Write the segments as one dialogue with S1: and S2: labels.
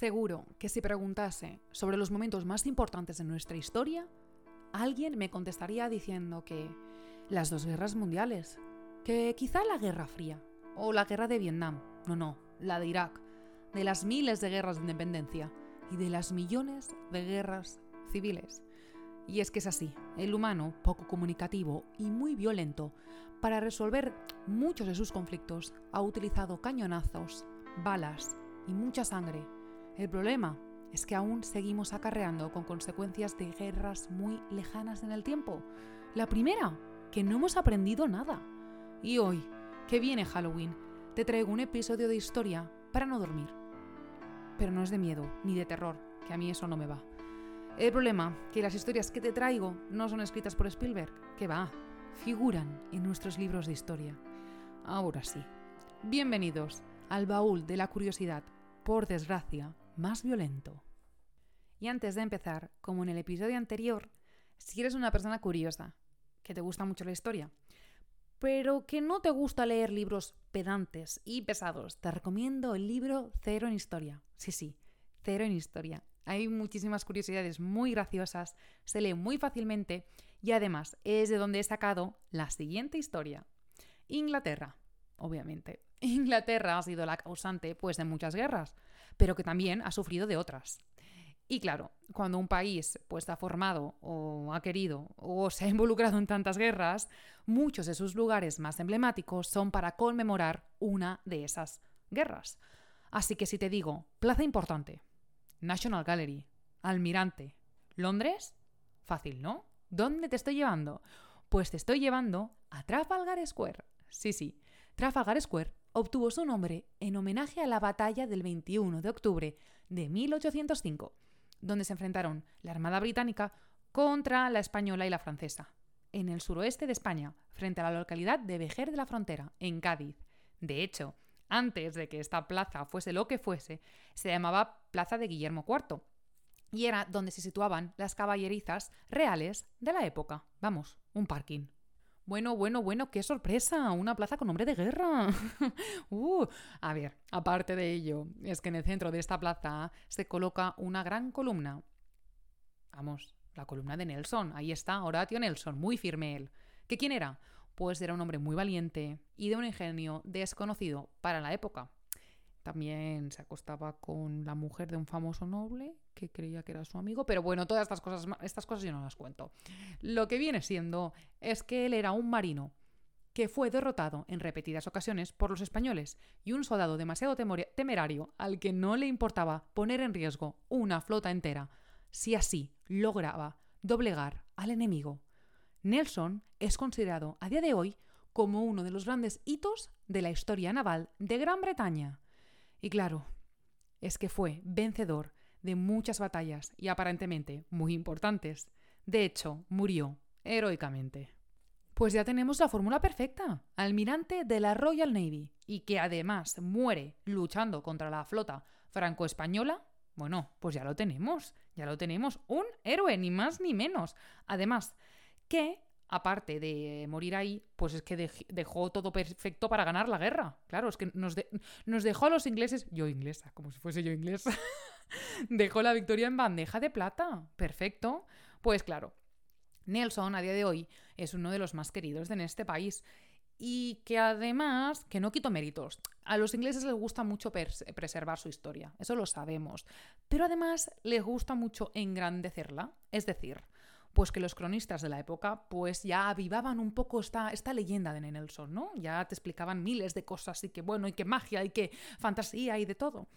S1: Seguro que si preguntase sobre los momentos más importantes de nuestra historia, alguien me contestaría diciendo que las dos guerras mundiales, que quizá la Guerra Fría o la Guerra de Vietnam, no, no, la de Irak, de las miles de guerras de independencia y de las millones de guerras civiles. Y es que es así, el humano, poco comunicativo y muy violento, para resolver muchos de sus conflictos, ha utilizado cañonazos, balas y mucha sangre. El problema es que aún seguimos acarreando con consecuencias de guerras muy lejanas en el tiempo. La primera, que no hemos aprendido nada. Y hoy, que viene Halloween, te traigo un episodio de historia para no dormir. Pero no es de miedo ni de terror, que a mí eso no me va. El problema, que las historias que te traigo no son escritas por Spielberg, que va, figuran en nuestros libros de historia. Ahora sí, bienvenidos al baúl de la curiosidad, por desgracia, más violento. Y antes de empezar, como en el episodio anterior, si eres una persona curiosa, que te gusta mucho la historia, pero que no te gusta leer libros pedantes y pesados, te recomiendo el libro Cero en Historia. Sí, sí, Cero en Historia. Hay muchísimas curiosidades muy graciosas, se lee muy fácilmente y además es de donde he sacado la siguiente historia. Inglaterra, obviamente. Inglaterra ha sido la causante pues de muchas guerras, pero que también ha sufrido de otras. Y claro, cuando un país pues ha formado o ha querido o se ha involucrado en tantas guerras, muchos de sus lugares más emblemáticos son para conmemorar una de esas guerras. Así que si te digo, plaza importante, National Gallery, Almirante, Londres, fácil, ¿no? ¿Dónde te estoy llevando? Pues te estoy llevando a Trafalgar Square. Sí, sí, Trafalgar Square obtuvo su nombre en homenaje a la batalla del 21 de octubre de 1805 donde se enfrentaron la Armada Británica contra la española y la francesa, en el suroeste de España, frente a la localidad de Vejer de la Frontera, en Cádiz. De hecho, antes de que esta plaza fuese lo que fuese, se llamaba Plaza de Guillermo IV, y era donde se situaban las caballerizas reales de la época. Vamos, un parking. Bueno, bueno, bueno, qué sorpresa, una plaza con nombre de guerra. uh, a ver, aparte de ello, es que en el centro de esta plaza se coloca una gran columna. Vamos, la columna de Nelson, ahí está, Horatio Nelson, muy firme él. ¿Qué quién era? Pues era un hombre muy valiente y de un ingenio desconocido para la época. También se acostaba con la mujer de un famoso noble que creía que era su amigo, pero bueno, todas estas cosas, estas cosas yo no las cuento. Lo que viene siendo es que él era un marino que fue derrotado en repetidas ocasiones por los españoles y un soldado demasiado temerario al que no le importaba poner en riesgo una flota entera, si así lograba doblegar al enemigo. Nelson es considerado a día de hoy como uno de los grandes hitos de la historia naval de Gran Bretaña. Y claro, es que fue vencedor de muchas batallas y aparentemente muy importantes. De hecho, murió heroicamente. Pues ya tenemos la fórmula perfecta. Almirante de la Royal Navy y que además muere luchando contra la flota franco-española. Bueno, pues ya lo tenemos, ya lo tenemos. Un héroe, ni más ni menos. Además, que aparte de morir ahí, pues es que dejó todo perfecto para ganar la guerra. Claro, es que nos, dejó a los ingleses, yo inglesa, como si fuese yo inglesa, dejó la victoria en bandeja de plata. Perfecto. Pues claro, Nelson a día de hoy es uno de los más queridos en este país. Y que además, que no quito méritos, a los ingleses les gusta mucho preservar su historia, eso lo sabemos, pero además les gusta mucho engrandecerla, es decir, pues que los cronistas de la época pues ya avivaban un poco esta, esta leyenda de Nelson, ¿no? Ya te explicaban miles de cosas y que bueno, y que magia y que fantasía y de todo.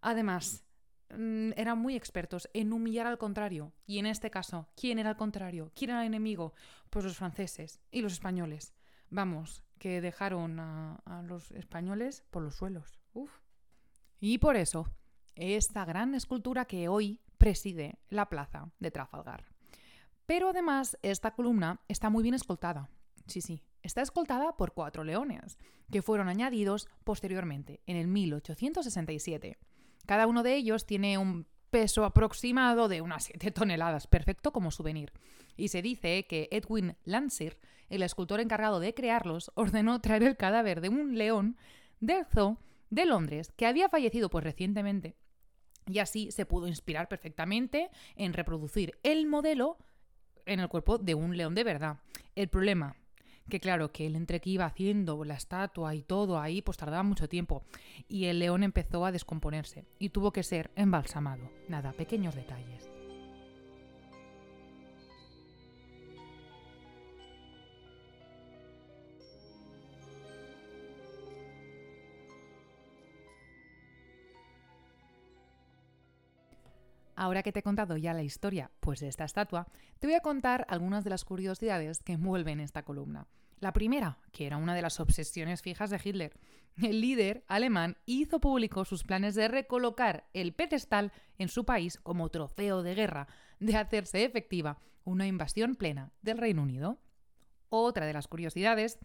S1: Además, mm, eran muy expertos en humillar al contrario. Y en este caso, ¿quién era el contrario? ¿Quién era el enemigo? Pues los franceses y los españoles. Vamos, que dejaron a, a los españoles por los suelos. Uf. Y por eso, esta gran escultura que hoy preside la plaza de Trafalgar. Pero además, esta columna está muy bien escoltada. Sí, sí, está escoltada por cuatro leones, que fueron añadidos posteriormente, en el 1867. Cada uno de ellos tiene un peso aproximado de unas 7 toneladas, perfecto como souvenir. Y se dice que Edwin Landseer, el escultor encargado de crearlos, ordenó traer el cadáver de un león del zoo de Londres, que había fallecido pues recientemente Y así se pudo inspirar perfectamente en reproducir el modelo en el cuerpo de un león de verdad. El problema, que claro, que él entre que iba haciendo la estatua y todo ahí, pues tardaba mucho tiempo. Y el león empezó a descomponerse y tuvo que ser embalsamado. Nada, pequeños detalles. Ahora que te he contado ya la historia pues de esta estatua, te voy a contar algunas de las curiosidades que envuelven esta columna. La primera, que era una de las obsesiones fijas de Hitler. El líder alemán hizo público sus planes de recolocar el pedestal en su país como trofeo de guerra, de hacerse efectiva una invasión plena del Reino Unido. Otra de las curiosidades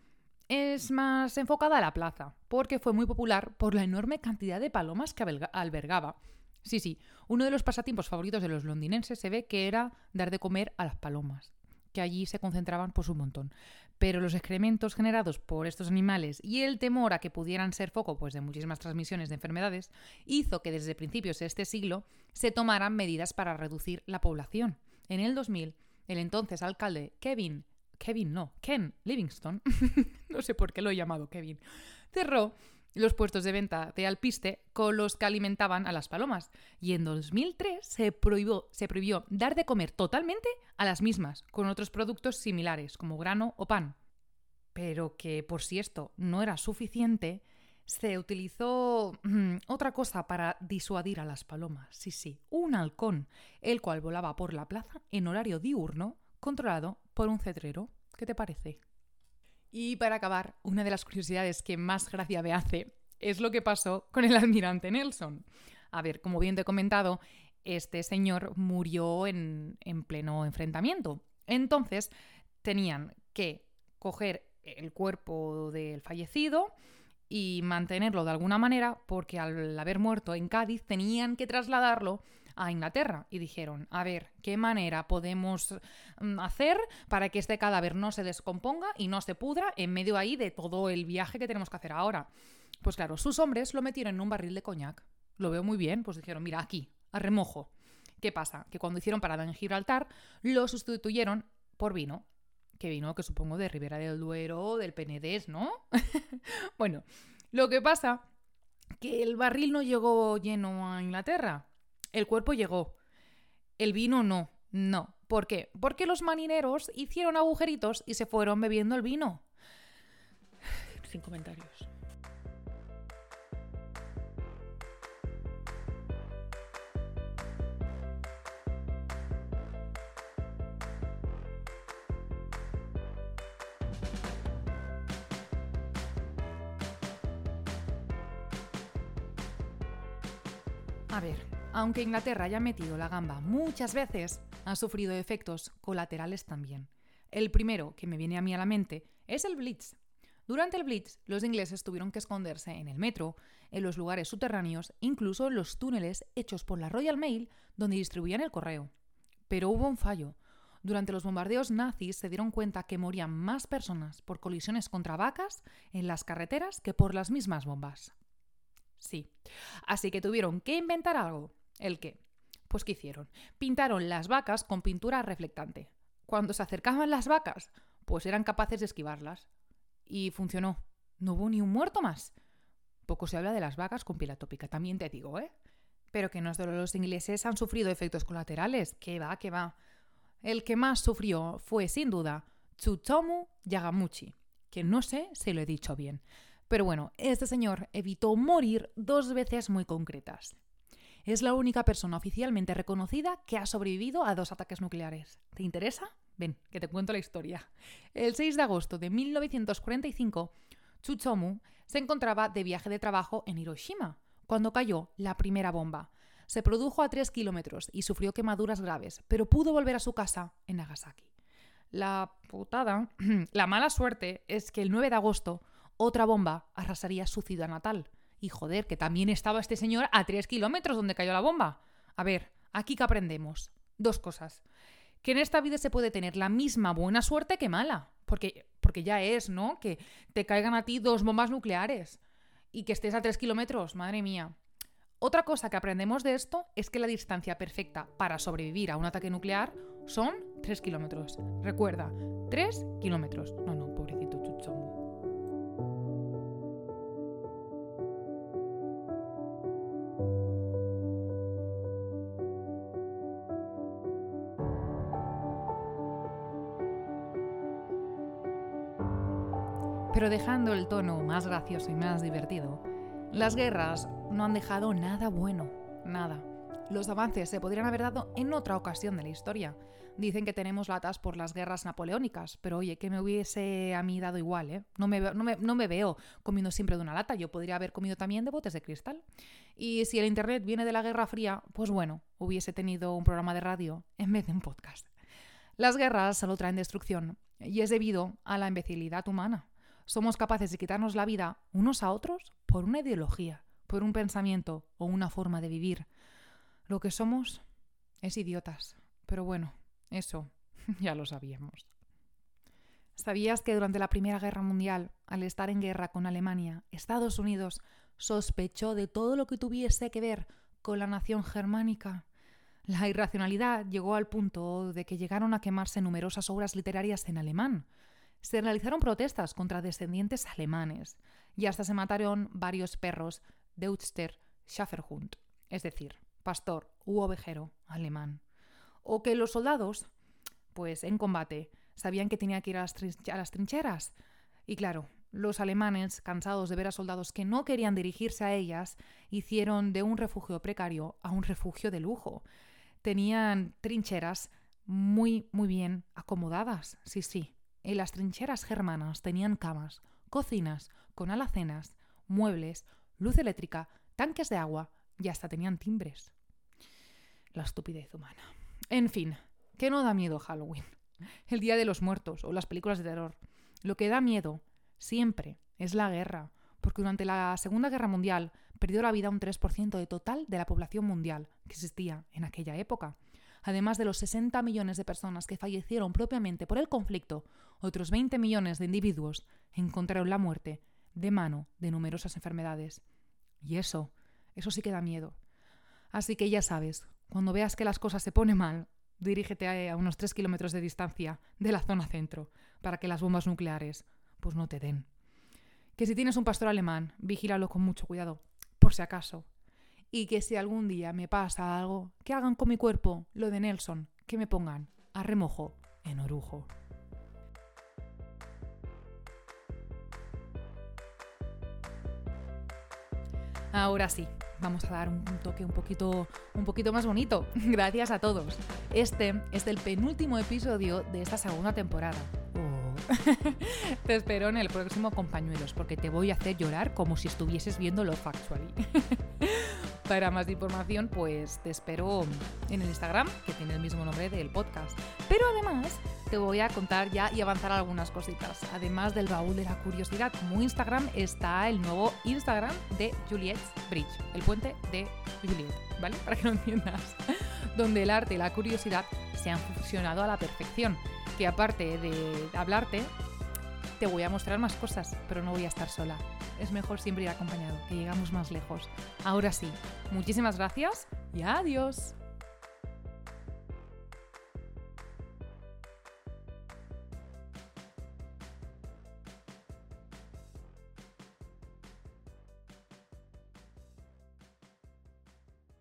S1: es más enfocada a la plaza, porque fue muy popular por la enorme cantidad de palomas que albergaba Sí, sí, uno de los pasatiempos favoritos de los londinenses se ve que era dar de comer a las palomas, que allí se concentraban pues un montón. Pero los excrementos generados por estos animales y el temor a que pudieran ser foco pues, de muchísimas transmisiones de enfermedades hizo que desde principios de este siglo se tomaran medidas para reducir la población. En el 2000, el entonces alcalde Kevin, Kevin no, Ken Livingston, no sé por qué lo he llamado Kevin, cerró los puestos de venta de alpiste con los que alimentaban a las palomas. Y en 2003 se prohibió, se prohibió dar de comer totalmente a las mismas, con otros productos similares, como grano o pan. Pero que por si esto no era suficiente, se utilizó mm, otra cosa para disuadir a las palomas. Sí, sí, un halcón, el cual volaba por la plaza en horario diurno, controlado por un cetrero. ¿Qué te parece? Y para acabar, una de las curiosidades que más gracia me hace es lo que pasó con el almirante Nelson. A ver, como bien te he comentado, este señor murió en, en pleno enfrentamiento. Entonces, tenían que coger el cuerpo del fallecido y mantenerlo de alguna manera, porque al haber muerto en Cádiz tenían que trasladarlo a Inglaterra y dijeron, a ver, ¿qué manera podemos mm, hacer para que este cadáver no se descomponga y no se pudra en medio ahí de todo el viaje que tenemos que hacer ahora? Pues claro, sus hombres lo metieron en un barril de coñac. Lo veo muy bien, pues dijeron, mira, aquí, a remojo. ¿Qué pasa? Que cuando hicieron parada en Gibraltar, lo sustituyeron por vino. Que vino, que supongo de Ribera del Duero, del Penedés, ¿no? bueno, lo que pasa que el barril no llegó lleno a Inglaterra, el cuerpo llegó. El vino no. No. ¿Por qué? Porque los marineros hicieron agujeritos y se fueron bebiendo el vino. Sin comentarios. A ver, aunque Inglaterra haya metido la gamba muchas veces, ha sufrido efectos colaterales también. El primero que me viene a mí a la mente es el Blitz. Durante el Blitz, los ingleses tuvieron que esconderse en el metro, en los lugares subterráneos, incluso en los túneles hechos por la Royal Mail donde distribuían el correo. Pero hubo un fallo. Durante los bombardeos nazis se dieron cuenta que morían más personas por colisiones contra vacas en las carreteras que por las mismas bombas. Sí. Así que tuvieron que inventar algo. ¿El qué? Pues ¿qué hicieron? Pintaron las vacas con pintura reflectante. Cuando se acercaban las vacas, pues eran capaces de esquivarlas. Y funcionó. No hubo ni un muerto más. Poco se habla de las vacas con piel atópica, también te digo, ¿eh? Pero que no solo los ingleses han sufrido efectos colaterales. Que va, que va. El que más sufrió fue, sin duda, Tsutomu Yagamuchi, que no sé si lo he dicho bien. Pero bueno, este señor evitó morir dos veces muy concretas. Es la única persona oficialmente reconocida que ha sobrevivido a dos ataques nucleares. ¿Te interesa? Ven, que te cuento la historia. El 6 de agosto de 1945, Tsutomu se encontraba de viaje de trabajo en Hiroshima, cuando cayó la primera bomba. Se produjo a 3 kilómetros y sufrió quemaduras graves, pero pudo volver a su casa en Nagasaki. La putada, la mala suerte es que el 9 de agosto otra bomba arrasaría su ciudad natal, y joder, que también estaba este señor a tres kilómetros donde cayó la bomba. A ver, aquí que aprendemos. Dos cosas. Que en esta vida se puede tener la misma buena suerte que mala. Porque, porque ya es, ¿no? Que te caigan a ti dos bombas nucleares. Y que estés a tres kilómetros, madre mía. Otra cosa que aprendemos de esto es que la distancia perfecta para sobrevivir a un ataque nuclear son 3 kilómetros. Recuerda, 3 kilómetros. No, no, pobrecito Chuchongo. Pero dejando el tono más gracioso y más divertido, las guerras no han dejado nada bueno, nada. Los avances se podrían haber dado en otra ocasión de la historia. Dicen que tenemos latas por las guerras napoleónicas, pero oye, que me hubiese a mí dado igual, ¿eh? No me, veo comiendo siempre de una lata, yo podría haber comido también de botes de cristal. Y si el Internet viene de la Guerra Fría, pues bueno, hubiese tenido un programa de radio en vez de un podcast. Las guerras solo traen destrucción, y es debido a la imbecilidad humana somos capaces de quitarnos la vida unos a otros por una ideología, por un pensamiento o una forma de vivir. Lo que somos es idiotas. Pero bueno, eso ya lo sabíamos. ¿Sabías que durante la Primera Guerra Mundial, al estar en guerra con Alemania, Estados Unidos sospechó de todo lo que tuviese que ver con la nación germánica? La irracionalidad llegó al punto de que llegaron a quemarse numerosas obras literarias en alemán, se realizaron protestas contra descendientes alemanes y hasta se mataron varios perros Deutster Schäferhund, es decir, pastor u ovejero alemán. O que los soldados, pues en combate, sabían que tenía que ir a las, a las trincheras. Y claro, los alemanes, cansados de ver a soldados que no querían dirigirse a ellas, hicieron de un refugio precario a un refugio de lujo. Tenían trincheras muy, muy bien acomodadas, sí, sí, en las trincheras germanas tenían camas, cocinas con alacenas, muebles, luz eléctrica, tanques de agua y hasta tenían timbres. La estupidez humana. En fin, ¿qué no da miedo Halloween? El Día de los Muertos o las películas de terror. Lo que da miedo siempre es la guerra, porque durante la Segunda Guerra Mundial perdió la vida un 3% de total de la población mundial que existía en aquella época. Además de los 60 millones de personas que fallecieron propiamente por el conflicto, otros 20 millones de individuos encontraron la muerte de mano de numerosas enfermedades. Y eso, eso sí que da miedo. Así que ya sabes, cuando veas que las cosas se ponen mal, dirígete a unos 3 kilómetros de distancia de la zona centro, para que las bombas nucleares pues no te den. Que si tienes un pastor alemán, vigílalo con mucho cuidado, por si acaso, y que si algún día me pasa algo, que hagan con mi cuerpo lo de Nelson, que me pongan a remojo en orujo. Ahora sí, vamos a dar un toque un poquito, un poquito más bonito. Gracias a todos. Este es el penúltimo episodio de esta segunda temporada. Oh. te espero en el próximo Compañuelos, porque te voy a hacer llorar como si estuvieses viendo lo Factually. Para más información, pues te espero en el Instagram, que tiene el mismo nombre del podcast. Pero además te voy a contar ya y avanzar algunas cositas. Además del baúl de la curiosidad, como Instagram está el nuevo Instagram de Juliet's Bridge, el puente de Juliet, ¿vale? Para que lo entiendas. Donde el arte y la curiosidad se han fusionado a la perfección. Que aparte de hablarte, te voy a mostrar más cosas, pero no voy a estar sola es mejor siempre ir acompañado, que llegamos más lejos. Ahora sí, muchísimas gracias y adiós.